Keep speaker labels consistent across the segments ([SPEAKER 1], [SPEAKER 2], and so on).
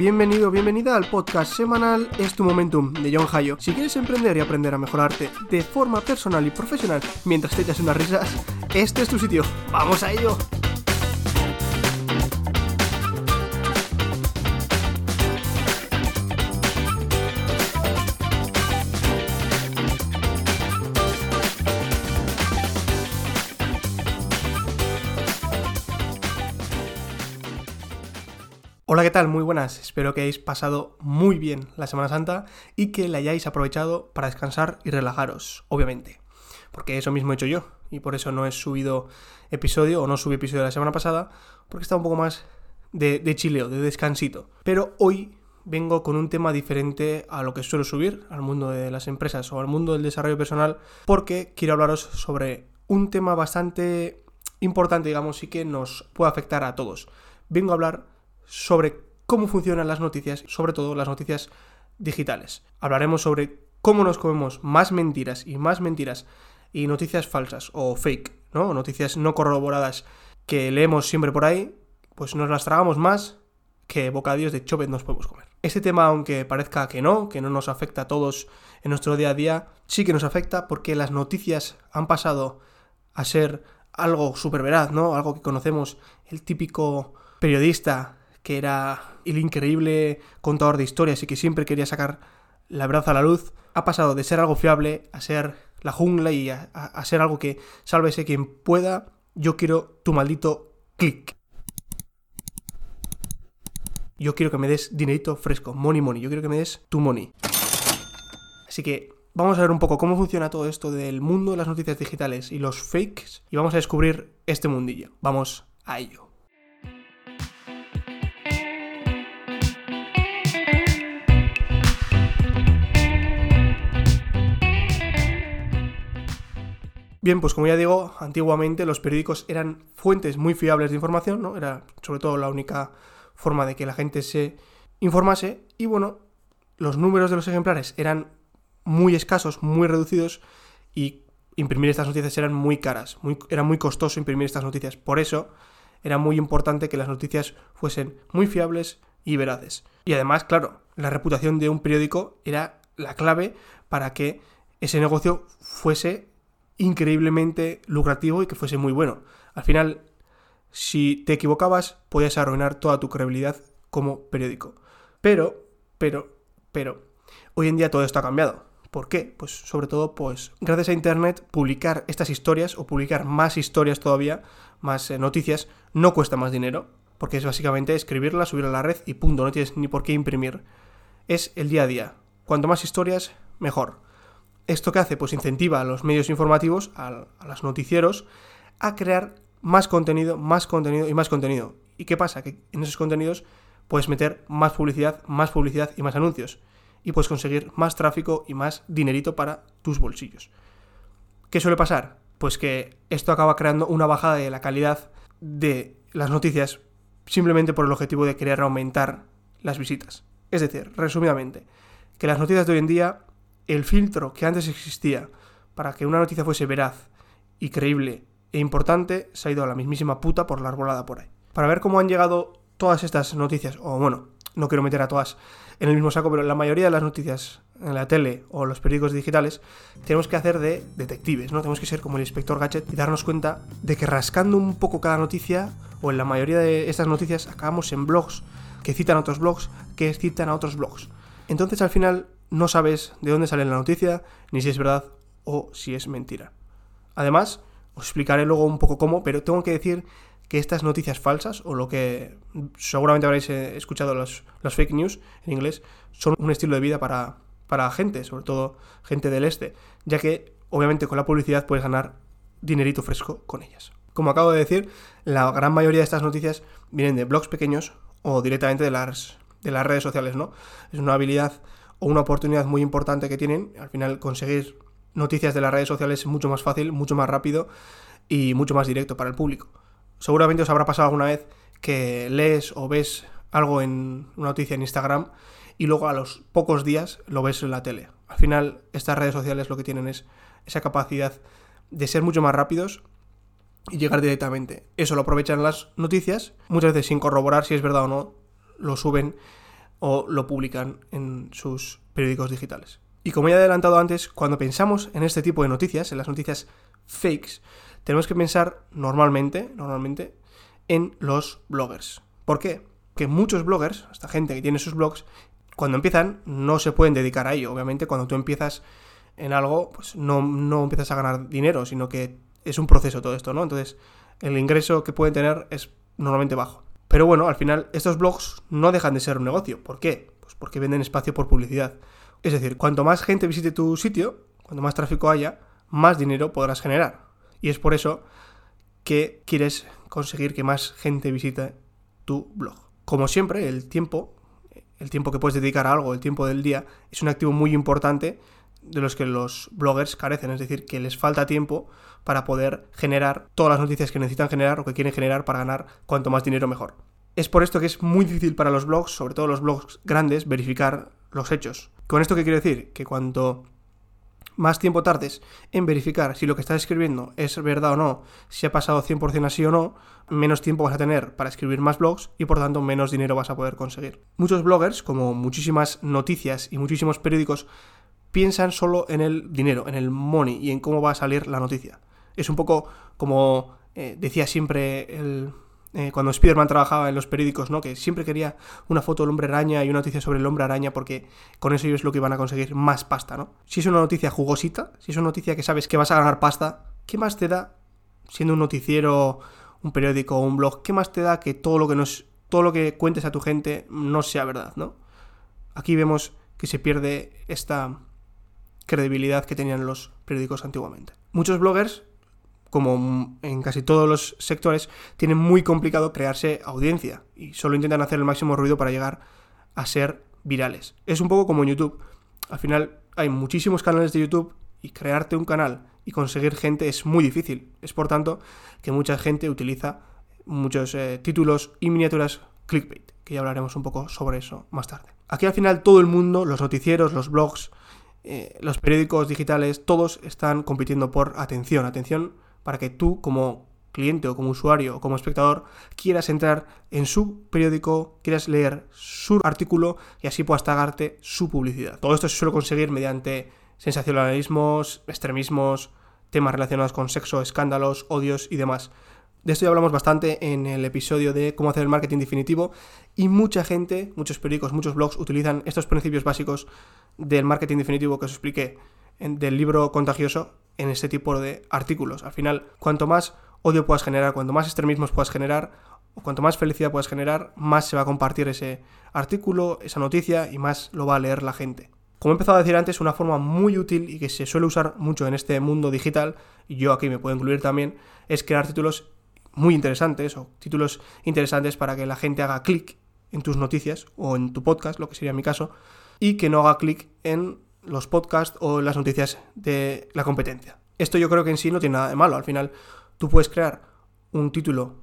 [SPEAKER 1] bienvenido, bienvenida al podcast semanal Es tu Momentum de John Hayo. Si quieres emprender y aprender a mejorarte de forma personal y profesional mientras te echas unas risas, este es tu sitio. ¡Vamos a ello! Hola, ¿qué tal? Muy buenas. Espero que hayáis pasado muy bien la Semana Santa y que la hayáis aprovechado para descansar y relajaros, obviamente. Porque eso mismo he hecho yo y por eso no he subido episodio o no subí episodio la semana pasada porque está un poco más de, de chileo, de descansito. Pero hoy vengo con un tema diferente a lo que suelo subir, al mundo de las empresas o al mundo del desarrollo personal, porque quiero hablaros sobre un tema bastante importante, digamos, y que nos puede afectar a todos. Vengo a hablar sobre cómo funcionan las noticias, sobre todo las noticias digitales. Hablaremos sobre cómo nos comemos más mentiras y más mentiras y noticias falsas o fake, ¿no? Noticias no corroboradas que leemos siempre por ahí, pues nos las tragamos más que bocadillos de chovet nos podemos comer. Este tema, aunque parezca que no, que no nos afecta a todos en nuestro día a día, sí que nos afecta porque las noticias han pasado a ser algo súper veraz, ¿no? Algo que conocemos, el típico periodista que era el increíble contador de historias y que siempre quería sacar la verdad a la luz, ha pasado de ser algo fiable a ser la jungla y a, ser algo que sálvese quien pueda. Yo quiero tu maldito click. Yo quiero que me des dinerito fresco, money money. Yo quiero que me des tu money. Así que vamos a ver un poco cómo funciona todo esto del mundo de las noticias digitales y los fakes y vamos a descubrir este mundillo. Vamos a ello. Bien, pues como ya digo, antiguamente los periódicos eran fuentes muy fiables de información, ¿no? Era sobre todo la única forma de que la gente se informase y bueno, los números de los ejemplares eran muy escasos, muy reducidos y imprimir estas noticias eran muy caras, muy, era muy costoso imprimir estas noticias. Por eso era muy importante que las noticias fuesen muy fiables y veraces. Y además, claro, la reputación de un periódico era la clave para que ese negocio fuese increíblemente lucrativo y que fuese muy bueno. Al final, si te equivocabas, podías arruinar toda tu credibilidad como periódico. Pero, pero, pero, hoy en día todo esto ha cambiado. ¿Por qué? Pues sobre todo, pues gracias a Internet, publicar estas historias o publicar más historias todavía, más eh, noticias, no cuesta más dinero, porque es básicamente escribirla, subirla a la red y punto, no tienes ni por qué imprimir. Es el día a día. Cuanto más historias, mejor. ¿Esto qué hace? Pues incentiva a los medios informativos, a, los noticieros, a crear más contenido, más contenido y más contenido. ¿Y qué pasa? Que en esos contenidos puedes meter más publicidad, más publicidad y más anuncios. Y puedes conseguir más tráfico y más dinerito para tus bolsillos. ¿Qué suele pasar? Pues que esto acaba creando una bajada de la calidad de las noticias simplemente por el objetivo de querer aumentar las visitas. Es decir, resumidamente, que las noticias de hoy en día el filtro que antes existía para que una noticia fuese veraz y creíble e importante se ha ido a la mismísima puta por la arbolada por ahí. Para ver cómo han llegado todas estas noticias, o bueno, no quiero meter a todas en el mismo saco, pero la mayoría de las noticias en la tele o los periódicos digitales tenemos que hacer de detectives, ¿no? Tenemos que ser como el inspector Gadget y darnos cuenta de que rascando un poco cada noticia, o en la mayoría de estas noticias, acabamos en blogs que citan a otros blogs, que citan a otros blogs. Entonces al final no sabes de dónde sale la noticia, ni si es verdad o si es mentira. Además, os explicaré luego un poco cómo, pero tengo que decir que estas noticias falsas, o lo que seguramente habréis eh, escuchado los, fake news en inglés, son un estilo de vida para, para gente, sobre todo gente del este, ya que obviamente con la publicidad puedes ganar dinerito fresco con ellas. Como acabo de decir, la gran mayoría de estas noticias vienen de blogs pequeños o directamente de las, de las redes sociales, ¿no? Es una habilidad o una oportunidad muy importante que tienen. Al final conseguir noticias de las redes sociales es mucho más fácil, mucho más rápido y mucho más directo para el público. Seguramente os habrá pasado alguna vez que lees o ves algo en una noticia en Instagram y luego a los pocos días lo ves en la tele. Al final estas redes sociales lo que tienen es esa capacidad de ser mucho más rápidos y llegar directamente. Eso lo aprovechan las noticias, muchas veces sin corroborar si es verdad o no, lo suben o lo publican en sus periódicos digitales. Y como ya he adelantado antes, cuando pensamos en este tipo de noticias, en las noticias fakes, tenemos que pensar normalmente, normalmente, en los bloggers. ¿Por qué? Que muchos bloggers, esta gente que tiene sus blogs, cuando empiezan no se pueden dedicar a ello. Obviamente cuando tú empiezas en algo, pues no, no empiezas a ganar dinero, sino que es un proceso todo esto, ¿no? Entonces el ingreso que pueden tener es normalmente bajo. Pero bueno, al final estos blogs no dejan de ser un negocio. ¿Por qué? Pues porque venden espacio por publicidad. Es decir, cuanto más gente visite tu sitio, cuanto más tráfico haya, más dinero podrás generar. Y es por eso que quieres conseguir que más gente visite tu blog. Como siempre, el tiempo, el tiempo que puedes dedicar a algo, el tiempo del día, es un activo muy importante de los que los bloggers carecen, es decir, que les falta tiempo para poder generar todas las noticias que necesitan generar o que quieren generar para ganar cuanto más dinero mejor. Es por esto que es muy difícil para los blogs, sobre todo los blogs grandes, verificar los hechos. ¿Con esto qué quiero decir? Que cuanto más tiempo tardes en verificar si lo que estás escribiendo es verdad o no, si ha pasado 100% así o no, menos tiempo vas a tener para escribir más blogs y por tanto menos dinero vas a poder conseguir. Muchos bloggers, como muchísimas noticias y muchísimos periódicos, piensan solo en el dinero, en el money y en cómo va a salir la noticia. Es un poco como eh, decía siempre eh, cuando Spider-Man trabajaba en los periódicos, ¿no? Que siempre quería una foto del hombre araña y una noticia sobre el hombre araña porque con eso es lo que iban a conseguir más pasta, ¿no? Si es una noticia jugosita, si es una noticia que sabes que vas a ganar pasta, ¿qué más te da siendo un noticiero, un periódico o un blog? ¿Qué más te da que todo lo que nos todo lo que cuentes a tu gente no sea verdad, ¿no? Aquí vemos que se pierde esta credibilidad que tenían los periódicos antiguamente. Muchos bloggers, como en casi todos los sectores, tienen muy complicado crearse audiencia y solo intentan hacer el máximo ruido para llegar a ser virales. Es un poco como en YouTube. Al final hay muchísimos canales de YouTube y crearte un canal y conseguir gente es muy difícil. Es por tanto que mucha gente utiliza muchos eh, títulos y miniaturas clickbait, que ya hablaremos un poco sobre eso más tarde. Aquí al final todo el mundo, los noticieros, los blogs, eh, los periódicos digitales, todos están compitiendo por atención, atención para que tú como cliente o como usuario o como espectador quieras entrar en su periódico, quieras leer su artículo y así puedas pagarte su publicidad. Todo esto se suele conseguir mediante sensacionalismos, extremismos, temas relacionados con sexo, escándalos, odios y demás. De esto ya hablamos bastante en el episodio de cómo hacer el marketing definitivo y mucha gente, muchos periódicos, muchos blogs utilizan estos principios básicos del marketing definitivo que os expliqué del libro contagioso en este tipo de artículos. Al final, cuanto más odio puedas generar, cuanto más extremismos puedas generar, o cuanto más felicidad puedas generar, más se va a compartir ese artículo, esa noticia y más lo va a leer la gente. Como he empezado a decir antes, una forma muy útil y que se suele usar mucho en este mundo digital, y yo aquí me puedo incluir también, es crear títulos muy interesantes o títulos interesantes para que la gente haga clic en tus noticias o en tu podcast, lo que sería mi caso, y que no haga clic en los podcasts o las noticias de la competencia. Esto yo creo que en sí no tiene nada de malo. Al final, tú puedes crear un título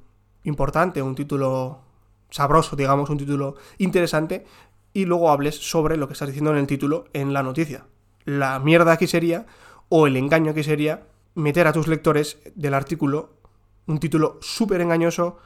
[SPEAKER 1] importante, un título sabroso, digamos, un título interesante, y luego hables sobre lo que estás diciendo en el título en la noticia. La mierda aquí sería, o el engaño aquí sería, meter a tus lectores del artículo un título súper engañoso,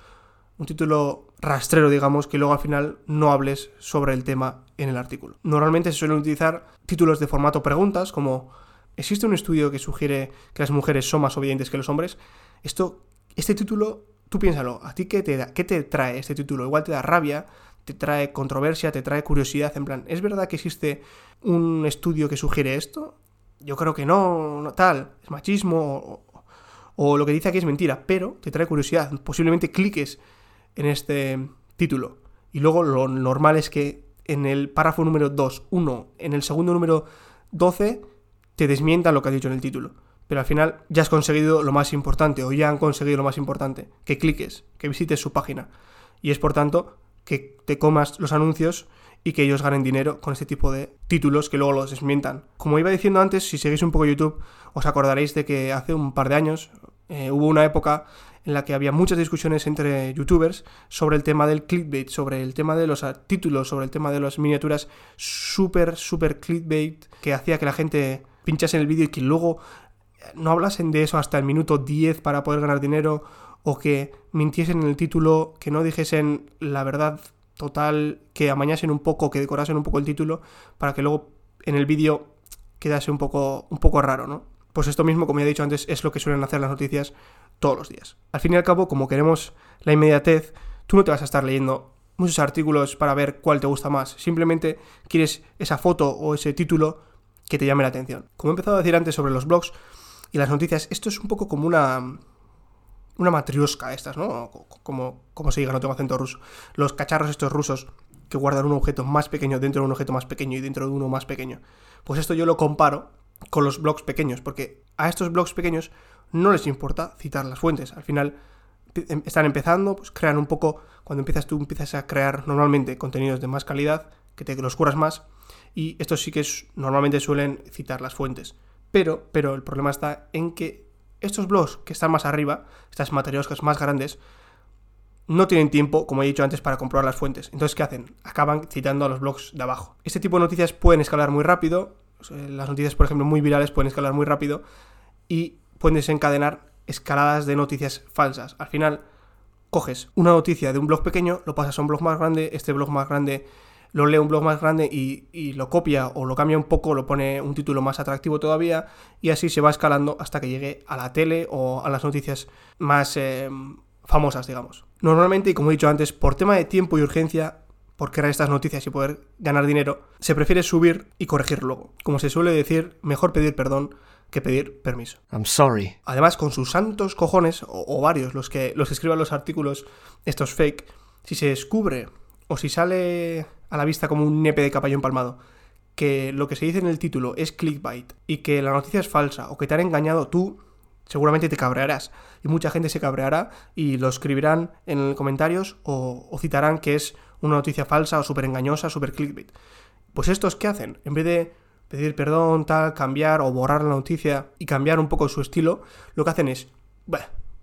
[SPEAKER 1] un título rastrero, digamos, que luego al final no hables sobre el tema en el artículo. Normalmente se suelen utilizar títulos de formato preguntas, como ¿existe un estudio que sugiere que las mujeres son más obedientes que los hombres? Esto, este título, tú piénsalo, ¿a ti qué te, da, qué te trae este título? Igual te da rabia, te trae controversia, te trae curiosidad, en plan, ¿es verdad que existe un estudio que sugiere esto? Yo creo que no, no tal, es machismo o lo que dice aquí es mentira, pero te trae curiosidad. Posiblemente cliques en este título. Y luego lo normal es que en el párrafo número 2, 1, en el segundo número 12, te desmientan lo que has dicho en el título. Pero al final ya has conseguido lo más importante, o ya han conseguido lo más importante, que cliques, que visites su página. Y es por tanto que te comas los anuncios y que ellos ganen dinero con este tipo de títulos que luego los desmientan. Como iba diciendo antes, si seguís un poco YouTube, os acordaréis de que hace un par de años eh, hubo una época en la que había muchas discusiones entre youtubers sobre el tema del clickbait, sobre el tema de los títulos, sobre el tema de las miniaturas súper, súper clickbait, que hacía que la gente pinchase en el vídeo y que luego no hablasen de eso hasta el minuto 10 para poder ganar dinero, o que mintiesen en el título, que no dijesen la verdad Total, que amañasen un poco, que decorasen un poco el título, para que luego en el vídeo quedase un poco, un poco raro, ¿no? Pues esto mismo, como ya he dicho antes, es lo que suelen hacer las noticias todos los días. Al fin y al cabo, como queremos la inmediatez, tú no te vas a estar leyendo muchos artículos para ver cuál te gusta más. Simplemente quieres esa foto o ese título que te llame la atención. Como he empezado a decir antes sobre los blogs y las noticias, esto es un poco como una una matriosca estas, ¿no? Como, como se diga, no tengo acento ruso. Los cacharros estos rusos que guardan un objeto más pequeño dentro de un objeto más pequeño y dentro de uno más pequeño. Pues esto yo lo comparo con los blogs pequeños, porque a estos blogs pequeños no les importa citar las fuentes. Al final em, están empezando, pues crean un poco, cuando empiezas tú empiezas a crear normalmente contenidos de más calidad, que te los curas más, y estos sí que normalmente suelen citar las fuentes. Pero, pero el problema está en que estos blogs que están más arriba, estas materioscas más grandes, no tienen tiempo, como he dicho antes, para comprobar las fuentes. Entonces, ¿qué hacen? Acaban citando a los blogs de abajo. Este tipo de noticias pueden escalar muy rápido. Las noticias, por ejemplo, muy virales pueden escalar muy rápido y pueden desencadenar escaladas de noticias falsas. Al final, coges una noticia de un blog pequeño, lo pasas a un blog más grande, este blog más grande lo lee un blog más grande y, lo copia o lo cambia un poco, lo pone un título más atractivo todavía y así se va escalando hasta que llegue a la tele o a las noticias más eh, famosas, digamos. Normalmente, y como he dicho antes, por tema de tiempo y urgencia, por crear estas noticias y poder ganar dinero, se prefiere subir y corregir luego. Como se suele decir, mejor pedir perdón que pedir permiso.
[SPEAKER 2] I'm sorry.
[SPEAKER 1] Además, con sus santos cojones, o, varios, los que, los que escriban los artículos, estos fake, si se descubre o si sale a la vista como un nepe de caballo empalmado, que lo que se dice en el título es clickbait y que la noticia es falsa o que te han engañado, tú seguramente te cabrearás. Y mucha gente se cabreará y lo escribirán en comentarios o, citarán que es una noticia falsa o súper engañosa, súper clickbait. Pues estos, ¿qué hacen? En vez de pedir perdón, tal, cambiar o borrar la noticia y cambiar un poco su estilo, lo que hacen es,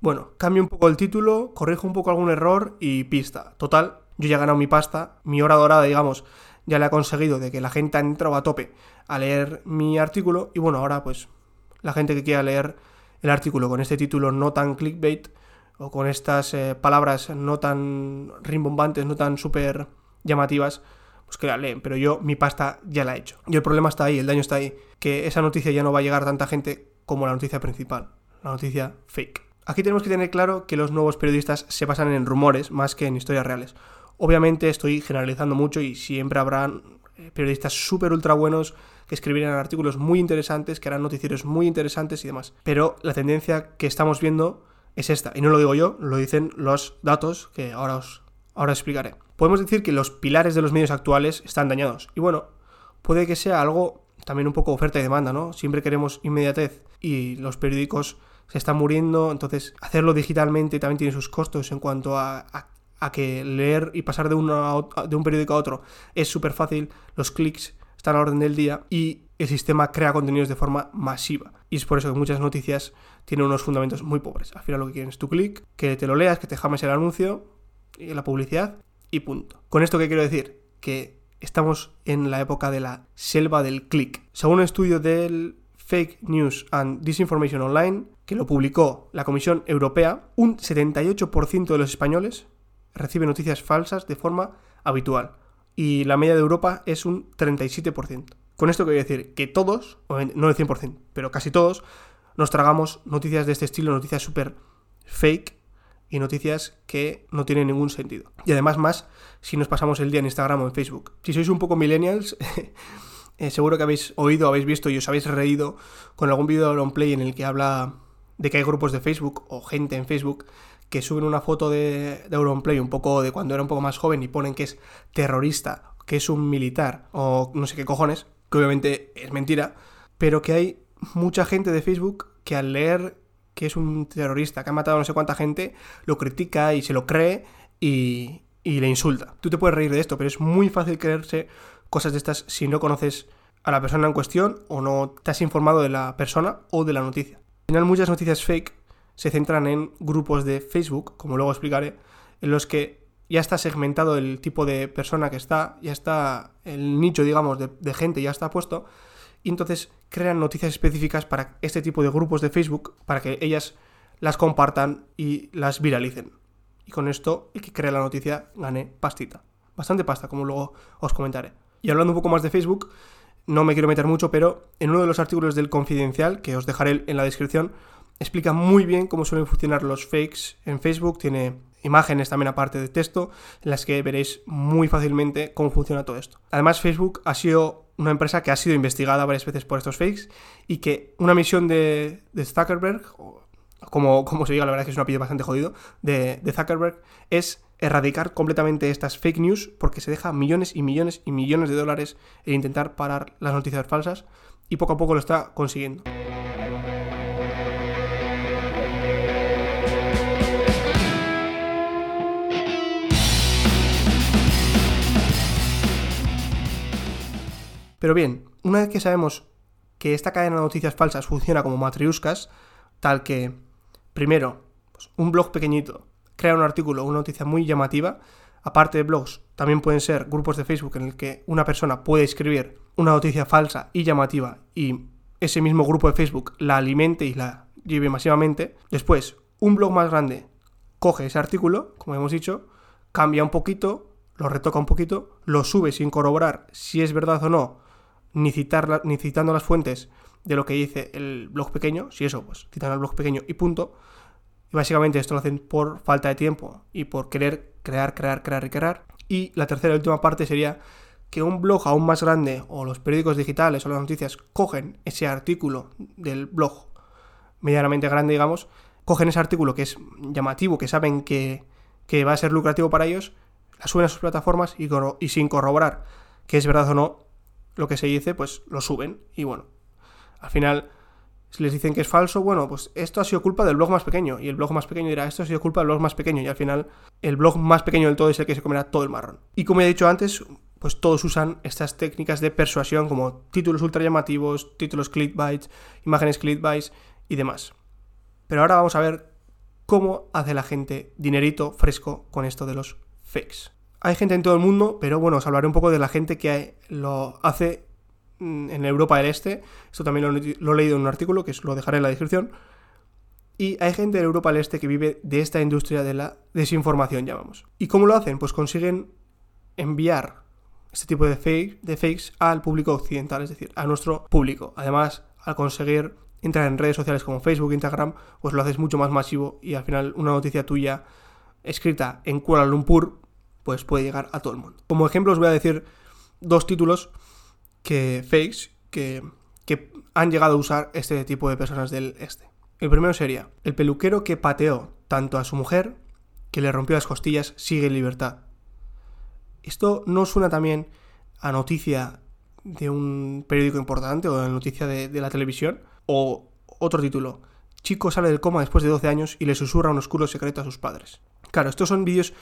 [SPEAKER 1] bueno, cambio un poco el título, corrijo un poco algún error y pista. Total, yo ya he ganado mi pasta, mi hora dorada, digamos, ya le ha conseguido de que la gente ha entrado a tope a leer mi artículo y bueno, ahora pues la gente que quiera leer el artículo con este título no tan clickbait o con estas eh, palabras no tan rimbombantes, no tan súper llamativas, pues que la leen, pero yo mi pasta ya la he hecho. Y el problema está ahí, el daño está ahí, que esa noticia ya no va a llegar a tanta gente como la noticia principal, la noticia fake. Aquí tenemos que tener claro que los nuevos periodistas se basan en rumores más que en historias reales. Obviamente estoy generalizando mucho y siempre habrán eh, periodistas súper ultra buenos que escribirán artículos muy interesantes, que harán noticieros muy interesantes y demás. Pero la tendencia que estamos viendo es esta. Y no lo digo yo, lo dicen los datos que ahora os ahora explicaré. Podemos decir que los pilares de los medios actuales están dañados. Y bueno, puede que sea algo también un poco oferta y demanda, ¿no? Siempre queremos inmediatez y los periódicos se están muriendo, entonces hacerlo digitalmente también tiene sus costos en cuanto a, a a que leer y pasar de, uno de un periódico a otro es súper fácil, los clics están a la orden del día y el sistema crea contenidos de forma masiva. Y es por eso que muchas noticias tienen unos fundamentos muy pobres. Al final lo que quieren es tu clic, que te lo leas, que te james el anuncio, y la publicidad y punto. Con esto qué quiero decir que estamos en la época de la selva del clic. Según un estudio del Fake News and Disinformation Online, que lo publicó la Comisión Europea, un 78% de los españoles recibe noticias falsas de forma habitual y la media de Europa es un 37%. Con esto quiero decir que todos, no el 100%, pero casi todos, nos tragamos noticias de este estilo, noticias súper fake y noticias que no tienen ningún sentido. Y además más si nos pasamos el día en Instagram o en Facebook. Si sois un poco millennials, eh, seguro que habéis oído, habéis visto y os habéis reído con algún vídeo de play en el que habla de que hay grupos de Facebook o gente en Facebook que suben una foto de, de Auronplay un poco de cuando era un poco más joven y ponen que es terrorista, que es un militar o no sé qué cojones, que obviamente es mentira, pero que hay mucha gente de Facebook que al leer que es un terrorista, que ha matado a no sé cuánta gente, lo critica y se lo cree y, y le insulta. Tú te puedes reír de esto, pero es muy fácil creerse cosas de estas si no conoces a la persona en cuestión o no te has informado de la persona o de la noticia. Al final muchas noticias fake se centran en grupos de Facebook, como luego explicaré, en los que ya está segmentado el tipo de persona que está, ya está el nicho, digamos, de, gente ya está puesto, y entonces crean noticias específicas para este tipo de grupos de Facebook, para que ellas las compartan y las viralicen. Y con esto, el que crea la noticia gane pastita. bastante pasta, como luego os comentaré. Y hablando un poco más de Facebook, no me quiero meter mucho, pero en uno de los artículos del Confidencial, que os dejaré en la descripción, explica muy bien cómo suelen funcionar los fakes en Facebook. Tiene imágenes también aparte de texto, en las que veréis muy fácilmente cómo funciona todo esto. Además, Facebook ha sido una empresa que ha sido investigada varias veces por estos fakes y que una misión de, Zuckerberg, como, como se diga, la verdad es que es un apellido bastante jodido, de, de Zuckerberg, es erradicar completamente estas fake news porque se deja millones y millones y millones de dólares en intentar parar las noticias falsas y poco a poco lo está consiguiendo. Pero bien, una vez que sabemos que esta cadena de noticias falsas funciona como matriuscas, tal que, primero, pues, un blog pequeñito crea un artículo una noticia muy llamativa, aparte de blogs, también pueden ser grupos de Facebook en el que una persona puede escribir una noticia falsa y llamativa y ese mismo grupo de Facebook la alimente y la lleve masivamente. Después, un blog más grande coge ese artículo, como hemos dicho, cambia un poquito, lo retoca un poquito, lo sube sin corroborar si es verdad o no ni, ni citando las fuentes de lo que dice el blog pequeño, si eso, pues citan al blog pequeño y punto. Y básicamente esto lo hacen por falta de tiempo y por querer crear, crear, crear y crear. Y la tercera y última parte sería que un blog aún más grande o los periódicos digitales o las noticias cogen ese artículo del blog medianamente grande, digamos, cogen ese artículo que es llamativo, que saben que, que va a ser lucrativo para ellos, la suben a sus plataformas y, y sin corroborar que es verdad o no, lo que se dice, pues lo suben. Y bueno, al final, si les dicen que es falso, bueno, pues esto ha sido culpa del blog más pequeño. Y el blog más pequeño dirá, esto ha sido culpa del blog más pequeño. Y al final, el blog más pequeño del todo es el que se comerá todo el marrón. Y como he dicho antes, pues todos usan estas técnicas de persuasión como títulos ultra llamativos, títulos clickbait, imágenes clickbait y demás. Pero ahora vamos a ver cómo hace la gente dinerito fresco con esto de los fakes. Hay gente en todo el mundo, pero bueno, os hablaré un poco de la gente que lo hace mm, en Europa del Este. Esto también lo, he leído en un artículo que lo dejaré en la descripción. Y hay gente en Europa del Este que vive de esta industria de la desinformación, llamamos. ¿Y cómo lo hacen? Pues consiguen enviar este tipo de, fake, de fakes al público occidental, es decir, a nuestro público. Además, al conseguir entrar en redes sociales como Facebook, Instagram, pues lo haces mucho más masivo y al final una noticia tuya escrita en Kuala Lumpur pues puede llegar a todo el mundo. Como ejemplo os voy a decir dos títulos que fakes que, que han llegado a usar este tipo de personas del este. El primero sería, el peluquero que pateó tanto a su mujer que le rompió las costillas sigue en libertad. Esto no suena también a noticia de un periódico importante o de noticia de, de, la televisión. O otro título, chico sale del coma después de 12 años y le susurra un oscuro secreto a sus padres. Claro, estos son vídeos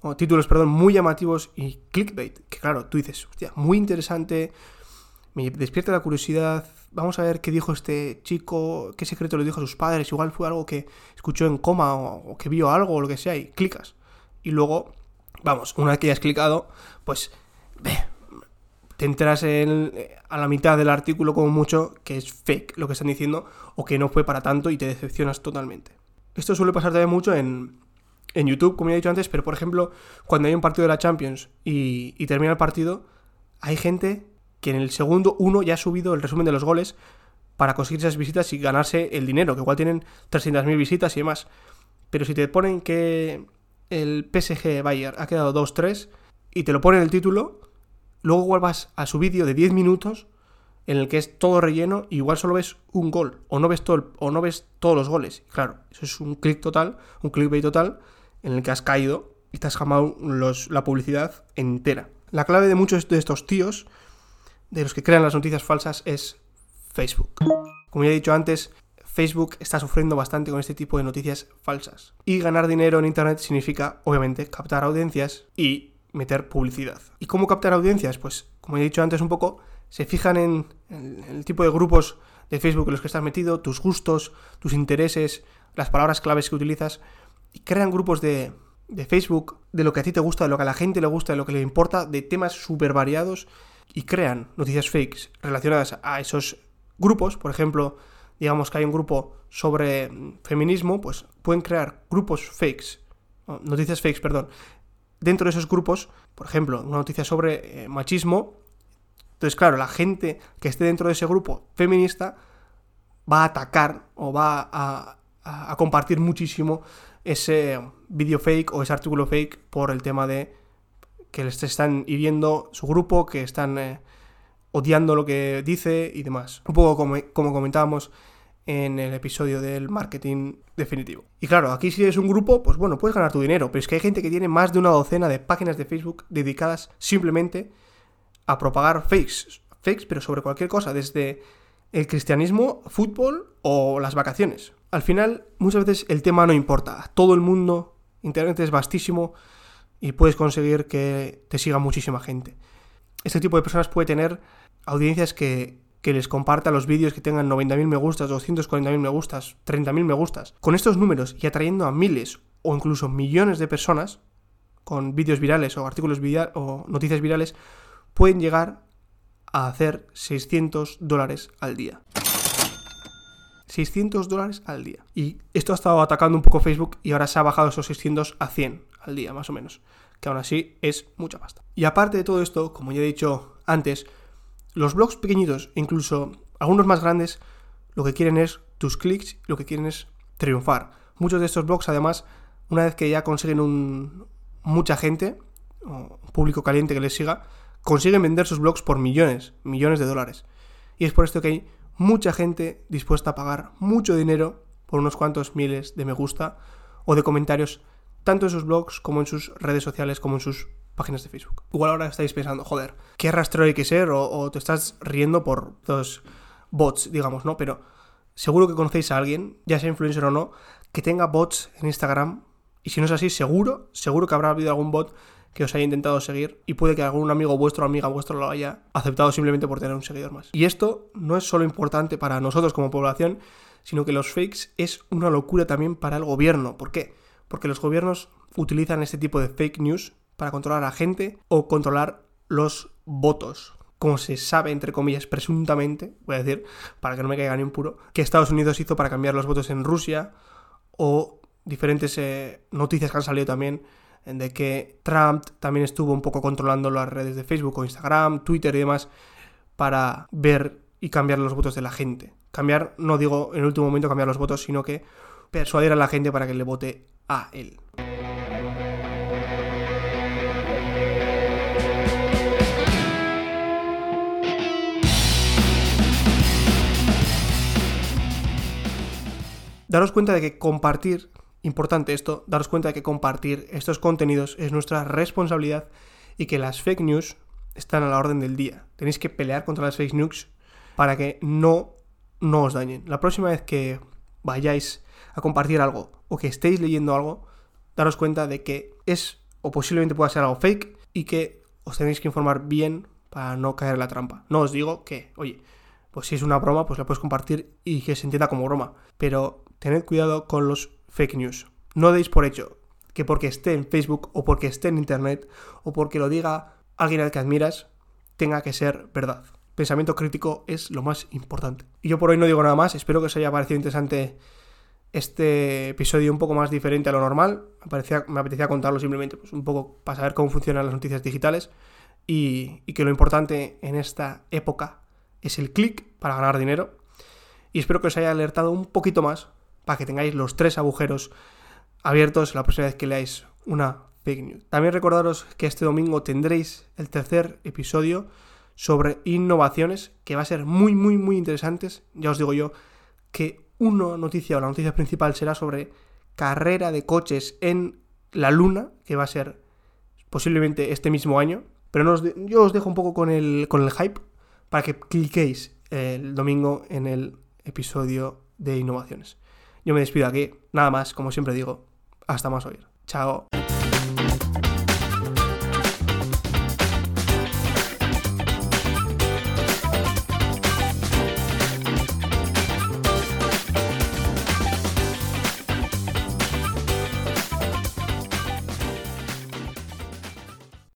[SPEAKER 1] o títulos, perdón, muy llamativos y clickbait, que claro, tú dices, hostia, muy interesante, me despierta la curiosidad, vamos a ver qué dijo este chico, qué secreto le dijo a sus padres, igual fue algo que escuchó en coma o, que vio algo o lo que sea y clicas. Y luego, vamos, una vez que hayas clicado, pues ve, te enteras en, a la mitad del artículo como mucho que es fake lo que están diciendo o que no fue para tanto y te decepcionas totalmente. Esto suele pasar también mucho en, en YouTube, como ya he dicho antes, pero por ejemplo, cuando hay un partido de la Champions y, termina el partido, hay gente que en el segundo uno ya ha subido el resumen de los goles para conseguir esas visitas y ganarse el dinero, que igual tienen 300.000 visitas y demás. Pero si te ponen que el PSG Bayern ha quedado 2-3 y te lo ponen el título, luego igual vas a su vídeo de 10 minutos en el que es todo relleno y igual solo ves un gol o no ves todo o no ves todos los goles. Claro, eso es un clic total, un clickbait total en el que has caído y te has jamado la publicidad entera. La clave de muchos de estos tíos, de los que crean las noticias falsas, es Facebook. Como ya he dicho antes, Facebook está sufriendo bastante con este tipo de noticias falsas. Y ganar dinero en Internet significa, obviamente, captar audiencias y meter publicidad. ¿Y cómo captar audiencias? Pues, como he dicho antes un poco, se fijan en, el tipo de grupos de Facebook en los que estás metido, tus gustos, tus intereses, las palabras claves que utilizas, crean grupos de, de Facebook de lo que a ti te gusta, de lo que a la gente le gusta, de lo que le importa, de temas súper variados y crean noticias fakes relacionadas a esos grupos. Por ejemplo, digamos que hay un grupo sobre feminismo, pues pueden crear grupos fakes, noticias fakes, perdón, dentro de esos grupos por ejemplo, una noticia sobre eh, machismo, entonces, claro, la gente que esté dentro de ese grupo feminista va a atacar o va a, compartir muchísimo ese vídeo fake o ese artículo fake por el tema de que les están hiriendo su grupo, que están eh, odiando lo que dice y demás. Un poco como, como comentábamos en el episodio del marketing definitivo. Y claro, aquí si eres un grupo, pues bueno, puedes ganar tu dinero, pero es que hay gente que tiene más de una docena de páginas de Facebook dedicadas simplemente a propagar fakes, fakes, pero sobre cualquier cosa, desde el cristianismo, fútbol o las vacaciones. Al final, muchas veces el tema no importa. todo el mundo, Internet es vastísimo y puedes conseguir que te siga muchísima gente. Este tipo de personas puede tener audiencias que, que les compartan los vídeos que tengan 90.000 me gustas, 240.000 me gustas, 30.000 me gustas. Con estos números y atrayendo a miles o incluso millones de personas con vídeos virales o artículos o noticias virales, pueden llegar a hacer 600 dólares al día. 600 dólares al día. Y esto ha estado atacando un poco Facebook y ahora se ha bajado esos 600 a 100 al día, más o menos. Que aún así es mucha pasta. Y aparte de todo esto, como ya he dicho antes, los blogs pequeñitos, incluso algunos más grandes, lo que quieren es tus clics, lo que quieren es triunfar. Muchos de estos blogs, además, una vez que ya consiguen un, mucha gente, o público caliente que les siga, consiguen vender sus blogs por millones, millones de dólares. Y es por esto que hay mucha gente dispuesta a pagar mucho dinero por unos cuantos miles de me gusta o de comentarios, tanto en sus blogs como en sus redes sociales, como en sus páginas de Facebook. Igual ahora estáis pensando, joder, qué rastreo hay que ser, o, te estás riendo por los bots, digamos, ¿no? Pero seguro que conocéis a alguien, ya sea influencer o no, que tenga bots en Instagram. Y si no es así, seguro, seguro que habrá habido algún bot que os haya intentado seguir y puede que algún amigo vuestro o amiga vuestro lo haya aceptado simplemente por tener un seguidor más. Y esto no es solo importante para nosotros como población, sino que los fakes es una locura también para el gobierno. ¿Por qué? Porque los gobiernos utilizan este tipo de fake news para controlar a la gente o controlar los votos. Como se sabe, entre comillas, presuntamente, voy a decir, para que no me caiga ni puro, que Estados Unidos hizo para cambiar los votos en Rusia o diferentes eh, noticias que han salido también de que Trump también estuvo un poco controlando las redes de Facebook o Instagram, Twitter y demás para ver y cambiar los votos de la gente. Cambiar, no digo en el último momento cambiar los votos, sino que persuadir a la gente para que le vote a él. Daros cuenta de que compartir Importante esto, daros cuenta de que compartir estos contenidos es nuestra responsabilidad y que las fake news están a la orden del día. Tenéis que pelear contra las fake news para que no, no os dañen. La próxima vez que vayáis a compartir algo o que estéis leyendo algo, daros cuenta de que es o posiblemente pueda ser algo fake y que os tenéis que informar bien para no caer en la trampa. No os digo que, oye, pues si es una broma, pues la puedes compartir y que se entienda como broma. Pero tened cuidado con los fake news. No deis por hecho que porque esté en Facebook o porque esté en Internet o porque lo diga alguien al que admiras, tenga que ser verdad. Pensamiento crítico es lo más importante. Y yo por hoy no digo nada más, espero que os haya parecido interesante este episodio un poco más diferente a lo normal. Me, apetecía contarlo simplemente pues, un poco para saber cómo funcionan las noticias digitales y, y que lo importante en esta época es el clic para ganar dinero. Y espero que os haya alertado un poquito más para que tengáis los tres agujeros abiertos la próxima vez que leáis una fake news. También recordaros que este domingo tendréis el tercer episodio sobre innovaciones que va a ser muy muy muy interesantes. Ya os digo yo que una noticia o la noticia principal será sobre carrera de coches en la luna, que va a ser posiblemente este mismo año. Pero no yo os dejo un poco con el, con el hype para que cliquéis el domingo en el episodio de innovaciones. Yo me despido aquí. Nada más, como siempre digo. Hasta más oír. Chao.